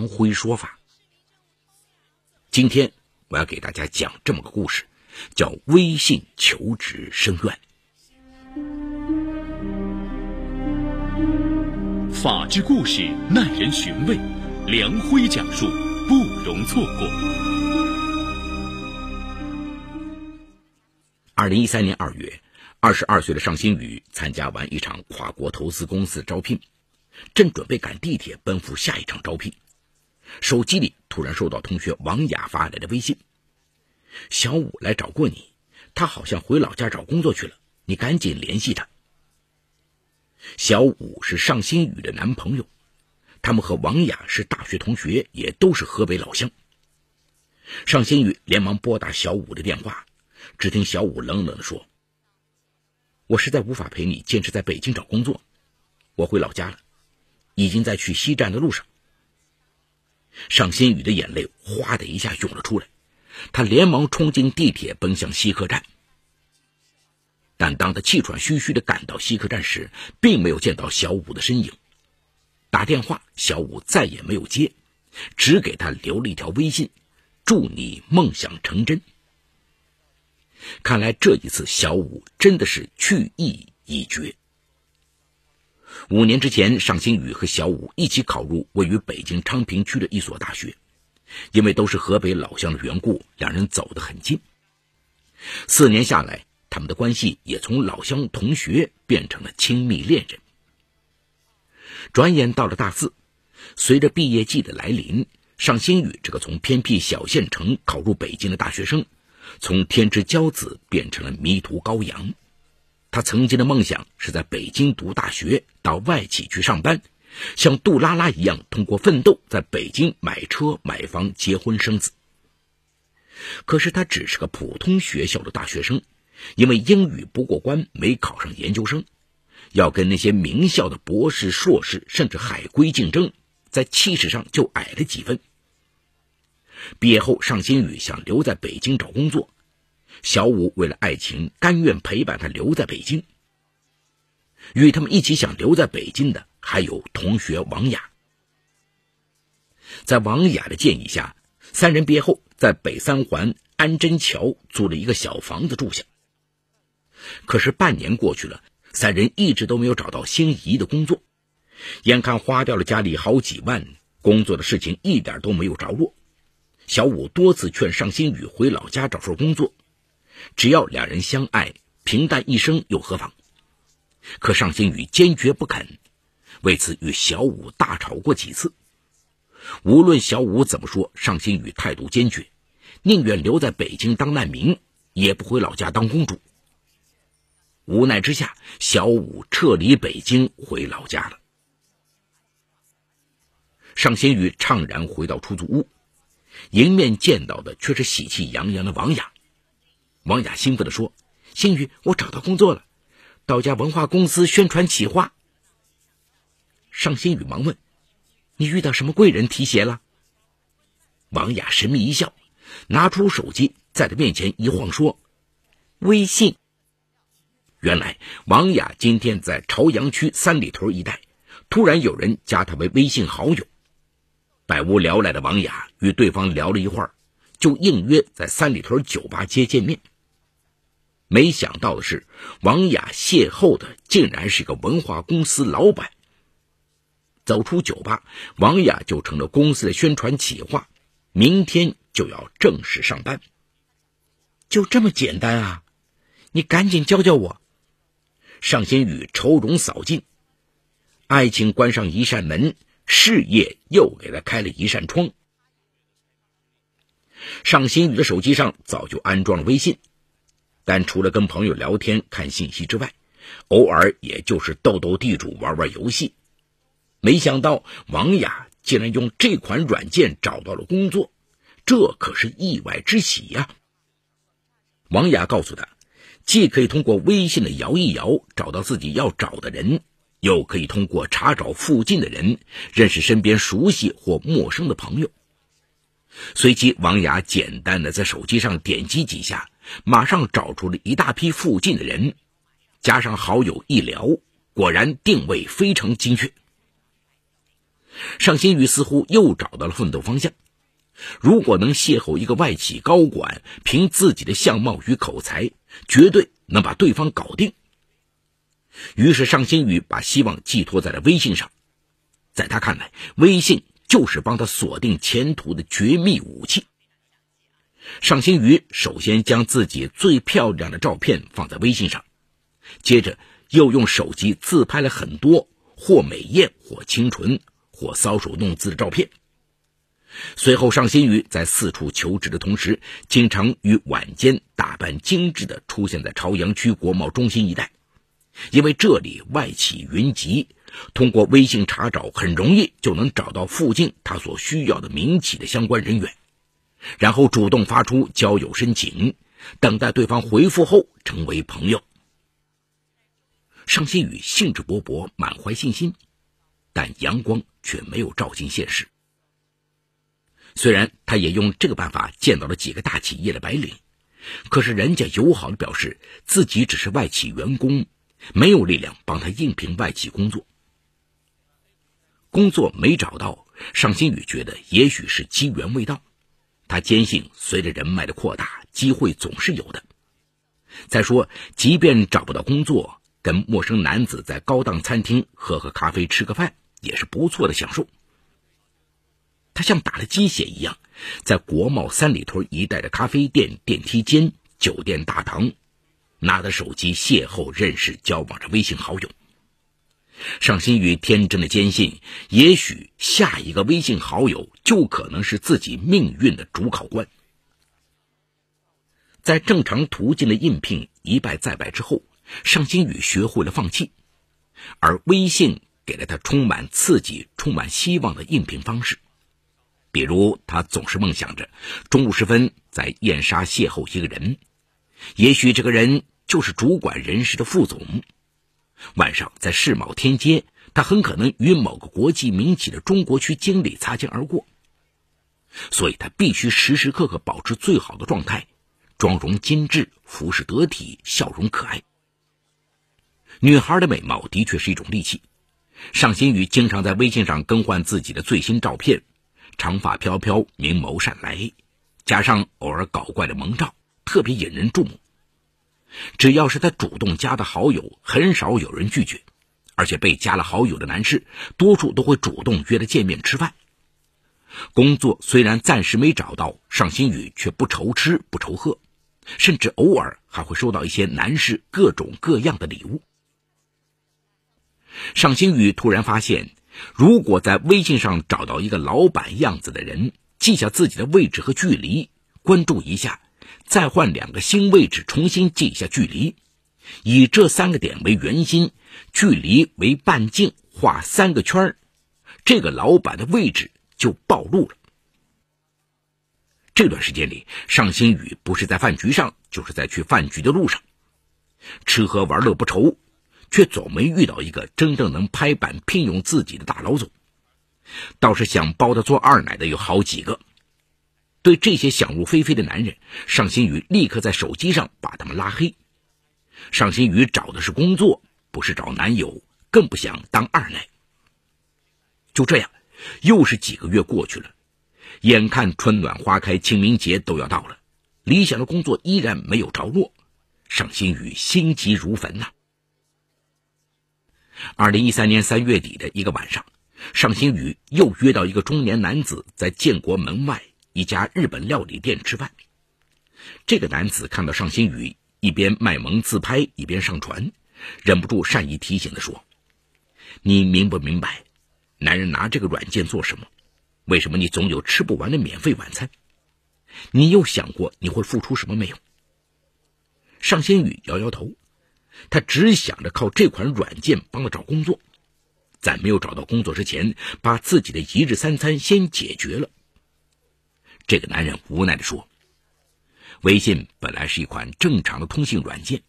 梁辉说法。今天我要给大家讲这么个故事，叫微信求职申冤。法治故事耐人寻味，梁辉讲述不容错过。二零一三年二月，二十二岁的尚新宇参加完一场跨国投资公司招聘，正准备赶地铁奔赴下一场招聘。手机里突然收到同学王雅发来的微信：“小五来找过你，他好像回老家找工作去了，你赶紧联系他。”小五是尚新宇的男朋友，他们和王雅是大学同学，也都是河北老乡。尚新宇连忙拨打小五的电话，只听小五冷冷地说：“我实在无法陪你坚持在北京找工作，我回老家了，已经在去西站的路上。”尚新宇的眼泪哗的一下涌了出来，他连忙冲进地铁，奔向西客站。但当他气喘吁吁的赶到西客站时，并没有见到小五的身影。打电话，小五再也没有接，只给他留了一条微信：“祝你梦想成真。”看来这一次，小五真的是去意已决。五年之前，尚新宇和小五一起考入位于北京昌平区的一所大学，因为都是河北老乡的缘故，两人走得很近。四年下来，他们的关系也从老乡同学变成了亲密恋人。转眼到了大四，随着毕业季的来临，尚新宇这个从偏僻小县城考入北京的大学生，从天之骄子变成了迷途羔羊。他曾经的梦想是在北京读大学，到外企去上班，像杜拉拉一样通过奋斗在北京买车买房、结婚生子。可是他只是个普通学校的大学生，因为英语不过关，没考上研究生，要跟那些名校的博士、硕士甚至海归竞争，在气势上就矮了几分。毕业后，尚新宇想留在北京找工作。小五为了爱情，甘愿陪伴他留在北京。与他们一起想留在北京的，还有同学王雅。在王雅的建议下，三人毕业后在北三环安贞桥租了一个小房子住下。可是半年过去了，三人一直都没有找到心仪的工作，眼看花掉了家里好几万，工作的事情一点都没有着落。小五多次劝尚新宇回老家找份工作。只要两人相爱，平淡一生又何妨？可尚新宇坚决不肯，为此与小五大吵过几次。无论小五怎么说，尚新宇态度坚决，宁愿留在北京当难民，也不回老家当公主。无奈之下，小五撤离北京回老家了。尚新宇怅然回到出租屋，迎面见到的却是喜气洋洋的王雅。王雅兴奋地说：“星宇，我找到工作了，到家文化公司宣传企划。”尚新宇忙问：“你遇到什么贵人提携了？”王雅神秘一笑，拿出手机在他面前一晃，说：“微信。”原来王雅今天在朝阳区三里屯一带，突然有人加他为微信好友。百无聊赖的王雅与对方聊了一会儿，就应约在三里屯酒吧街见面。没想到的是，王雅邂逅的竟然是个文化公司老板。走出酒吧，王雅就成了公司的宣传企划，明天就要正式上班。就这么简单啊！你赶紧教教我。尚新宇愁容扫尽，爱情关上一扇门，事业又给他开了一扇窗。尚新宇的手机上早就安装了微信。但除了跟朋友聊天、看信息之外，偶尔也就是斗斗地主、玩玩游戏。没想到王雅竟然用这款软件找到了工作，这可是意外之喜呀！王雅告诉他，既可以通过微信的摇一摇找到自己要找的人，又可以通过查找附近的人认识身边熟悉或陌生的朋友。随即，王雅简单的在手机上点击几下。马上找出了一大批附近的人，加上好友一聊，果然定位非常精确。尚新宇似乎又找到了奋斗方向。如果能邂逅一个外企高管，凭自己的相貌与口才，绝对能把对方搞定。于是，尚新宇把希望寄托在了微信上。在他看来，微信就是帮他锁定前途的绝密武器。尚新宇首先将自己最漂亮的照片放在微信上，接着又用手机自拍了很多或美艳、或清纯、或搔首弄姿的照片。随后，尚新宇在四处求职的同时，经常于晚间打扮精致的出现在朝阳区国贸中心一带，因为这里外企云集，通过微信查找很容易就能找到附近他所需要的民企的相关人员，然后主动发出交友申请，等待对方回复后成为朋友。尚新宇兴致勃勃，满怀信心，但阳光却没有照进现实。虽然他也用这个办法见到了几个大企业的白领，可是人家友好的表示自己只是外企员工，没有力量帮他应聘外企工作。工作没找到，尚新宇觉得也许是机缘未到。他坚信，随着人脉的扩大，机会总是有的。再说，即便找不到工作，跟陌生男子在高档餐厅喝喝咖啡、吃个饭，也是不错的享受。他像打了鸡血一样，在国贸三里屯一带的咖啡店、电梯间、酒店大堂，拿着手机邂逅、认识、交往着微信好友。尚新宇天真的坚信，也许下一个微信好友就可能是自己命运的主考官。在正常途径的应聘一败再败之后，尚新宇学会了放弃，而微信给了他充满刺激、充满希望的应聘方式。比如，他总是梦想着中午时分在燕莎邂逅一个人，也许这个人就是主管人事的副总。晚上在世贸天阶，他很可能与某个国际民企的中国区经理擦肩而过。所以他必须时时刻刻保持最好的状态，妆容精致，服饰得体，笑容可爱。女孩的美貌的确是一种利器。尚新宇经常在微信上更换自己的最新照片。长发飘飘，明眸善睐，加上偶尔搞怪的萌照，特别引人注目。只要是他主动加的好友，很少有人拒绝，而且被加了好友的男士，多数都会主动约他见面吃饭。工作虽然暂时没找到，尚新宇却不愁吃不愁喝，甚至偶尔还会收到一些男士各种各样的礼物。尚新宇突然发现。如果在微信上找到一个老板样子的人，记下自己的位置和距离，关注一下，再换两个新位置，重新记下距离，以这三个点为圆心，距离为半径，画三个圈这个老板的位置就暴露了。这段时间里，尚新宇不是在饭局上，就是在去饭局的路上，吃喝玩乐不愁。却总没遇到一个真正能拍板聘用自己的大老总，倒是想包他做二奶的有好几个。对这些想入非非的男人，尚新宇立刻在手机上把他们拉黑。尚新宇找的是工作，不是找男友，更不想当二奶。就这样，又是几个月过去了，眼看春暖花开，清明节都要到了，理想的工作依然没有着落，尚新宇心急如焚呐。二零一三年三月底的一个晚上，尚新宇又约到一个中年男子在建国门外一家日本料理店吃饭。这个男子看到尚新宇一边卖萌自拍一边上传，忍不住善意提醒的说：“你明不明白，男人拿这个软件做什么？为什么你总有吃不完的免费晚餐？你有想过你会付出什么没有？”尚新宇摇摇头。他只想着靠这款软件帮他找工作，在没有找到工作之前，把自己的一日三餐先解决了。这个男人无奈地说：“微信本来是一款正常的通信软件，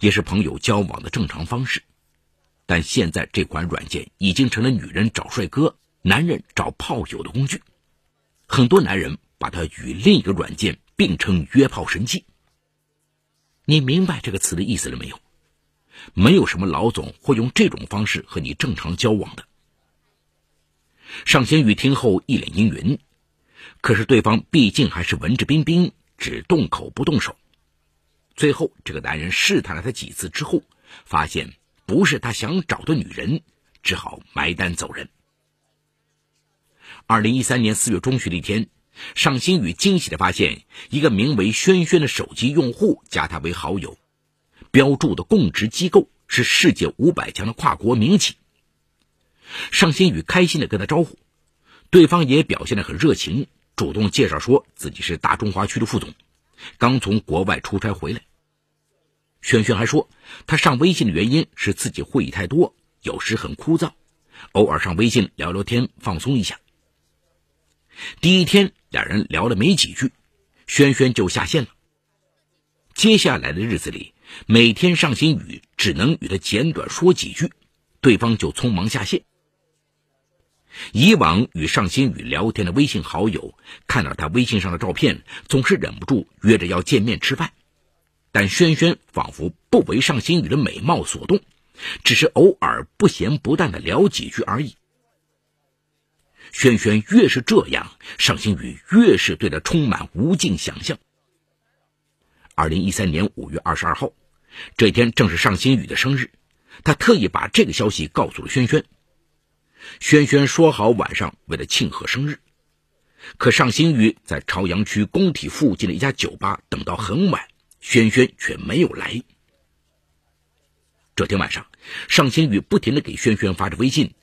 也是朋友交往的正常方式，但现在这款软件已经成了女人找帅哥、男人找炮友的工具。很多男人把它与另一个软件并称约炮神器。你明白这个词的意思了没有？”没有什么老总会用这种方式和你正常交往的。尚新宇听后一脸阴云，可是对方毕竟还是文质彬彬，只动口不动手。最后，这个男人试探了他几次之后，发现不是他想找的女人，只好埋单走人。二零一三年四月中旬的一天，尚新宇惊喜的发现，一个名为轩轩的手机用户加他为好友，标注的供职机构是世界五百强的跨国民企。尚新宇开心的跟他招呼，对方也表现的很热情，主动介绍说自己是大中华区的副总。刚从国外出差回来，轩轩还说，他上微信的原因是自己会议太多，有时很枯燥，偶尔上微信聊聊天，放松一下。第一天，两人聊了没几句，轩轩就下线了。接下来的日子里，每天尚新宇只能与他简短说几句，对方就匆忙下线。以往与尚新宇聊天的微信好友，看到他微信上的照片，总是忍不住约着要见面吃饭。但轩轩仿佛不为尚新宇的美貌所动，只是偶尔不咸不淡的聊几句而已。轩轩越是这样，尚新宇越是对他充满无尽想象。二零一三年五月二十二号，这天正是尚新宇的生日，他特意把这个消息告诉了轩轩。轩轩说好晚上为了庆贺生日，可尚新宇在朝阳区工体附近的一家酒吧等到很晚，轩轩却没有来。这天晚上，尚新宇不停的给轩轩发着微信，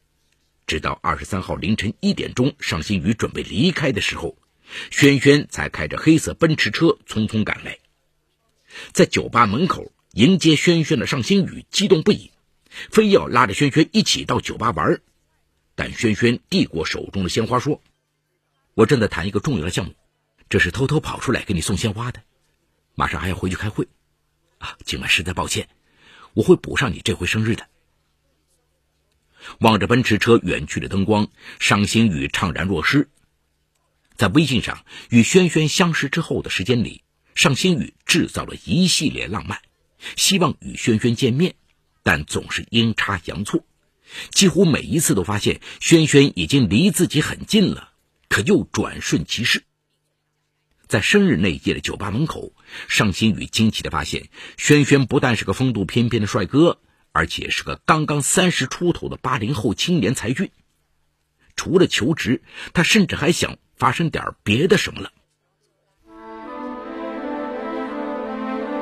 直到二十三号凌晨一点钟，尚新宇准备离开的时候，轩轩才开着黑色奔驰车匆匆赶来，在酒吧门口迎接轩轩的尚新宇激动不已，非要拉着轩轩一起到酒吧玩。但轩轩递过手中的鲜花，说：“我正在谈一个重要的项目，这是偷偷跑出来给你送鲜花的。马上还要回去开会，啊，今晚实在抱歉，我会补上你这回生日的。”望着奔驰车远去的灯光，伤心雨怅然若失。在微信上与轩轩相识之后的时间里，尚心雨制造了一系列浪漫，希望与轩轩见面，但总是阴差阳错。几乎每一次都发现轩轩已经离自己很近了，可又转瞬即逝。在生日那夜的酒吧门口，尚新宇惊奇的发现，轩轩不但是个风度翩翩的帅哥，而且是个刚刚三十出头的八零后青年才俊。除了求职，他甚至还想发生点别的什么了。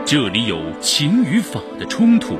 这里有情与法的冲突。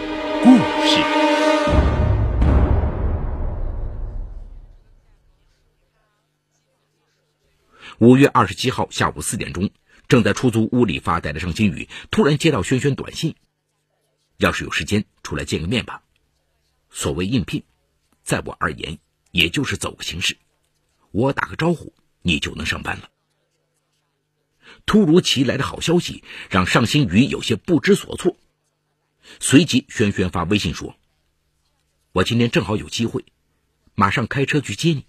五月二十七号下午四点钟，正在出租屋里发呆的尚新宇突然接到轩轩短信：“要是有时间，出来见个面吧。”所谓应聘，在我而言，也就是走个形式，我打个招呼，你就能上班了。突如其来的好消息让尚新宇有些不知所措，随即轩轩发微信说：“我今天正好有机会，马上开车去接你。”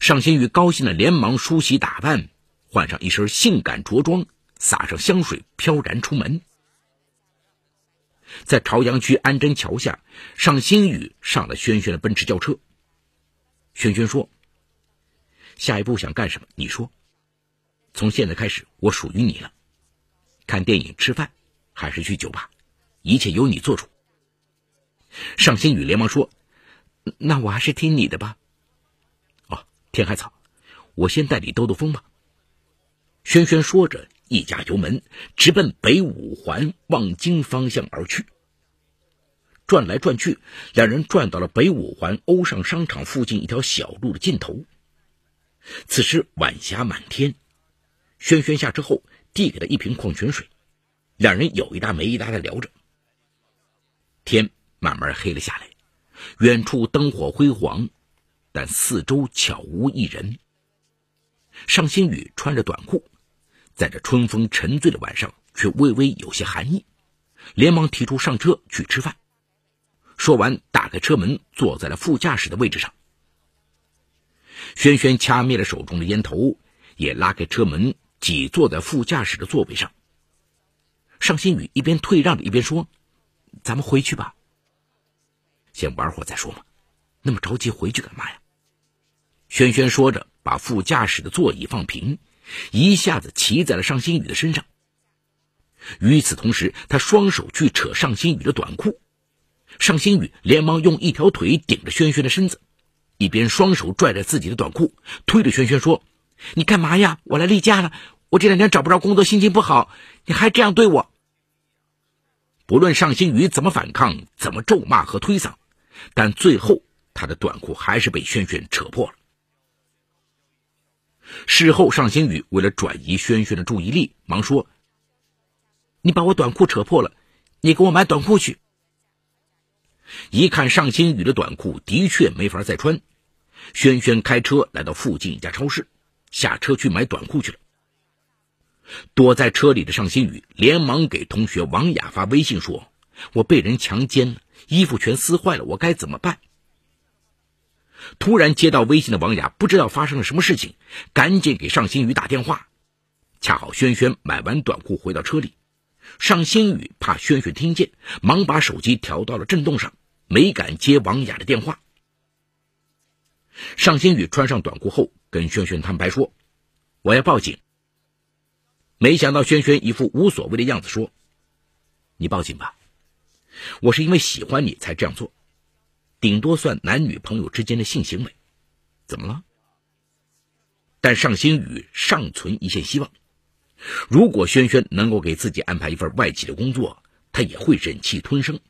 尚新宇高兴的连忙梳洗打扮，换上一身性感着装，撒上香水，飘然出门。在朝阳区安贞桥下，尚新宇上了轩轩的奔驰轿车。轩轩说：“下一步想干什么？你说。从现在开始，我属于你了。看电影、吃饭，还是去酒吧，一切由你做主。”尚新宇连忙说：“那我还是听你的吧。”天还早，我先带你兜兜风吧。轩轩说着，一加油门，直奔北五环望京方向而去。转来转去，两人转到了北五环欧尚商场附近一条小路的尽头。此时晚霞满天，轩轩下车后递给他一瓶矿泉水，两人有一搭没一搭的聊着。天慢慢黑了下来，远处灯火辉煌。但四周悄无一人。尚新宇穿着短裤，在这春风沉醉的晚上，却微微有些寒意，连忙提出上车去吃饭。说完，打开车门，坐在了副驾驶的位置上。轩轩掐灭了手中的烟头，也拉开车门，挤坐在副驾驶的座位上。尚新宇一边退让着，一边说：“咱们回去吧，先玩会儿再说嘛，那么着急回去干嘛呀？”轩轩说着，把副驾驶的座椅放平，一下子骑在了尚新宇的身上。与此同时，他双手去扯尚新宇的短裤，尚新宇连忙用一条腿顶着轩轩的身子，一边双手拽着自己的短裤，推着轩轩说：“你干嘛呀？我来例假了，我这两天找不着工作，心情不好，你还这样对我。”不论尚新宇怎么反抗，怎么咒骂和推搡，但最后他的短裤还是被轩轩扯破了。事后，尚新宇为了转移轩轩的注意力，忙说：“你把我短裤扯破了，你给我买短裤去。”一看尚新宇的短裤的确没法再穿，轩轩开车来到附近一家超市，下车去买短裤去了。躲在车里的尚新宇连忙给同学王雅发微信说：“我被人强奸了，衣服全撕坏了，我该怎么办？”突然接到微信的王雅不知道发生了什么事情，赶紧给尚新宇打电话。恰好轩轩买完短裤回到车里，尚新宇怕轩轩听见，忙把手机调到了震动上，没敢接王雅的电话。尚新宇穿上短裤后，跟轩轩摊牌说：“我要报警。”没想到轩轩一副无所谓的样子说：“你报警吧，我是因为喜欢你才这样做。”顶多算男女朋友之间的性行为，怎么了？但尚新宇尚存一线希望，如果轩轩能够给自己安排一份外企的工作，他也会忍气吞声。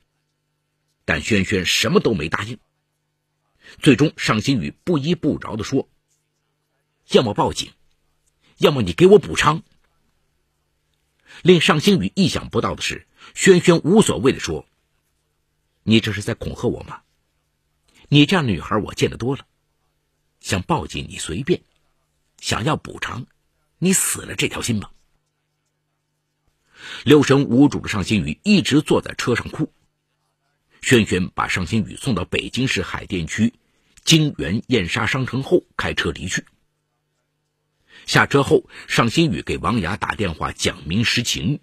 但轩轩什么都没答应。最终，尚新宇不依不饶的说：“要么报警，要么你给我补偿。”令尚新宇意想不到的是，轩轩无所谓的说：“你这是在恐吓我吗？”你这样的女孩我见得多了，想报警你随便，想要补偿，你死了这条心吧。六神无主的尚新宇一直坐在车上哭。轩轩把尚新宇送到北京市海淀区金源燕莎商城后，开车离去。下车后，尚新宇给王雅打电话讲明实情。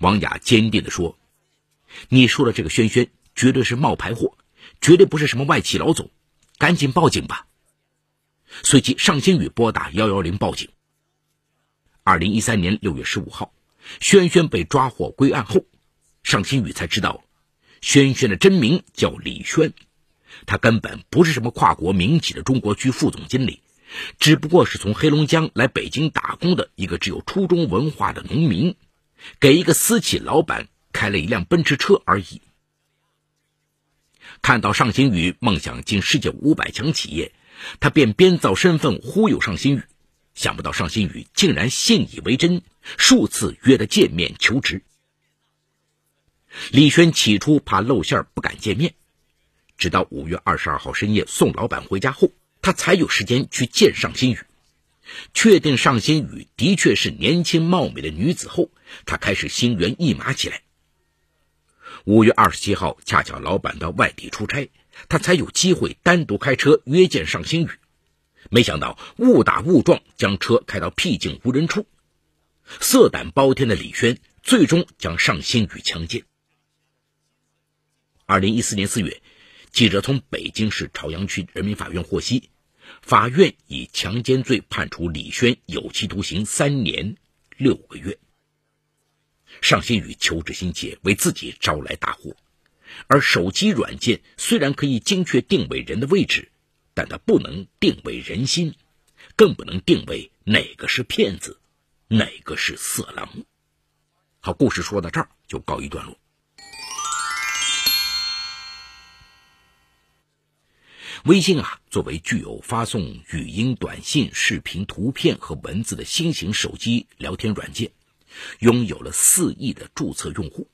王雅坚定的说：“你说的这个轩轩绝对是冒牌货。”绝对不是什么外企老总，赶紧报警吧！随即，尚新宇拨打幺幺零报警。二零一三年六月十五号，轩轩被抓获归案后，尚新宇才知道，轩轩的真名叫李轩，他根本不是什么跨国民企的中国区副总经理，只不过是从黑龙江来北京打工的一个只有初中文化的农民，给一个私企老板开了一辆奔驰车而已。看到尚新宇梦想进世界五百强企业，他便编造身份忽悠尚新宇。想不到尚新宇竟然信以为真，数次约他见面求职。李轩起初怕露馅不敢见面，直到五月二十二号深夜送老板回家后，他才有时间去见尚新宇。确定尚新宇的确是年轻貌美的女子后，他开始心猿意马起来。五月二十七号，恰巧老板到外地出差，他才有机会单独开车约见尚新宇。没想到误打误撞，将车开到僻静无人处。色胆包天的李轩最终将尚新宇强奸。二零一四年四月，记者从北京市朝阳区人民法院获悉，法院以强奸罪判处李轩有期徒刑三年六个月。尚新宇求职心切，为自己招来大祸。而手机软件虽然可以精确定位人的位置，但它不能定位人心，更不能定位哪个是骗子，哪个是色狼。好，故事说到这儿就告一段落。微信啊，作为具有发送语音、短信、视频、图片和文字的新型手机聊天软件。拥有了四亿的注册用户。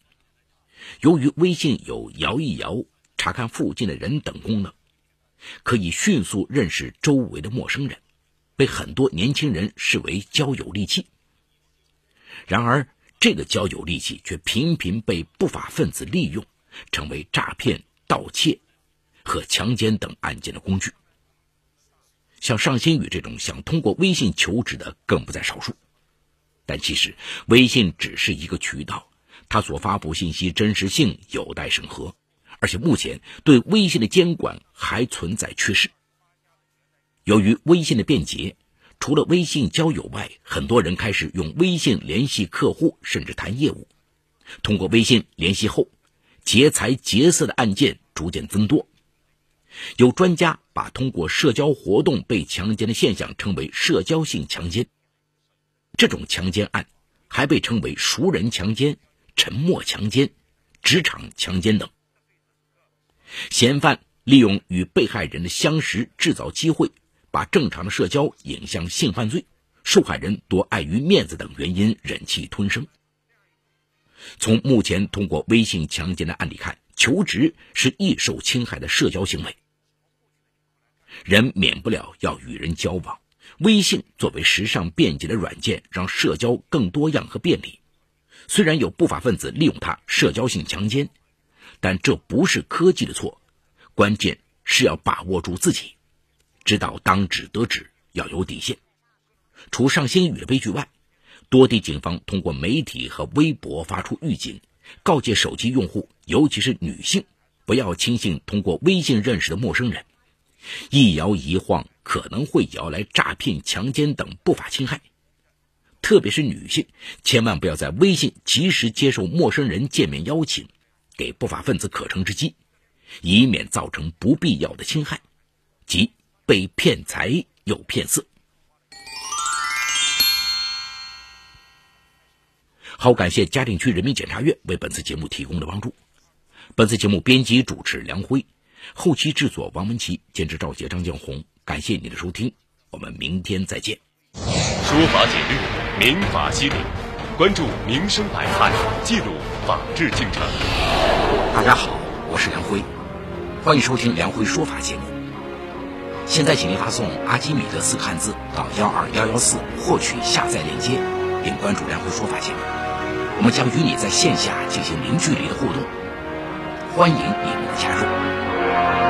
由于微信有摇一摇、查看附近的人等功能，可以迅速认识周围的陌生人，被很多年轻人视为交友利器。然而，这个交友利器却频频被不法分子利用，成为诈骗、盗窃和强奸等案件的工具。像尚新宇这种想通过微信求职的更不在少数，但其实微信只是一个渠道，它所发布信息真实性有待审核，而且目前对微信的监管还存在缺失。由于微信的便捷，除了微信交友外，很多人开始用微信联系客户，甚至谈业务。通过微信联系后，劫财劫色的案件逐渐增多。有专家把通过社交活动被强奸的现象称为社交性强奸。这种强奸案还被称为熟人强奸、沉默强奸、职场强奸等。嫌犯利用与被害人的相识制造机会，把正常的社交引向性犯罪，受害人多碍于面子等原因忍气吞声。从目前通过微信强奸的案例看，求职是易受侵害的社交行为。人免不了要与人交往，微信作为时尚便捷的软件，让社交更多样和便利。虽然有不法分子利用它社交性强奸，但这不是科技的错，关键是要把握住自己，知道当止得止，要有底线。除上新宇的悲剧外，多地警方通过媒体和微博发出预警，告诫手机用户，尤其是女性，不要轻信通过微信认识的陌生人。一摇一晃可能会摇来诈骗、强奸等不法侵害，特别是女性，千万不要在微信及时接受陌生人见面邀请，给不法分子可乘之机，以免造成不必要的侵害，即被骗财又骗色。好，感谢嘉定区人民检察院为本次节目提供的帮助。本次节目编辑主持梁辉。后期制作王文琪，监制赵杰、张江红。感谢您的收听，我们明天再见。说法简略，民法析理，关注民生百态，记录法治进程。大家好，我是梁辉，欢迎收听梁辉说法节目。现在，请您发送“阿基米德”四个汉字到幺二幺幺四，获取下载链接，并关注梁辉说法节目。我们将与你在线下进行零距离的互动，欢迎你们的加入。Bye.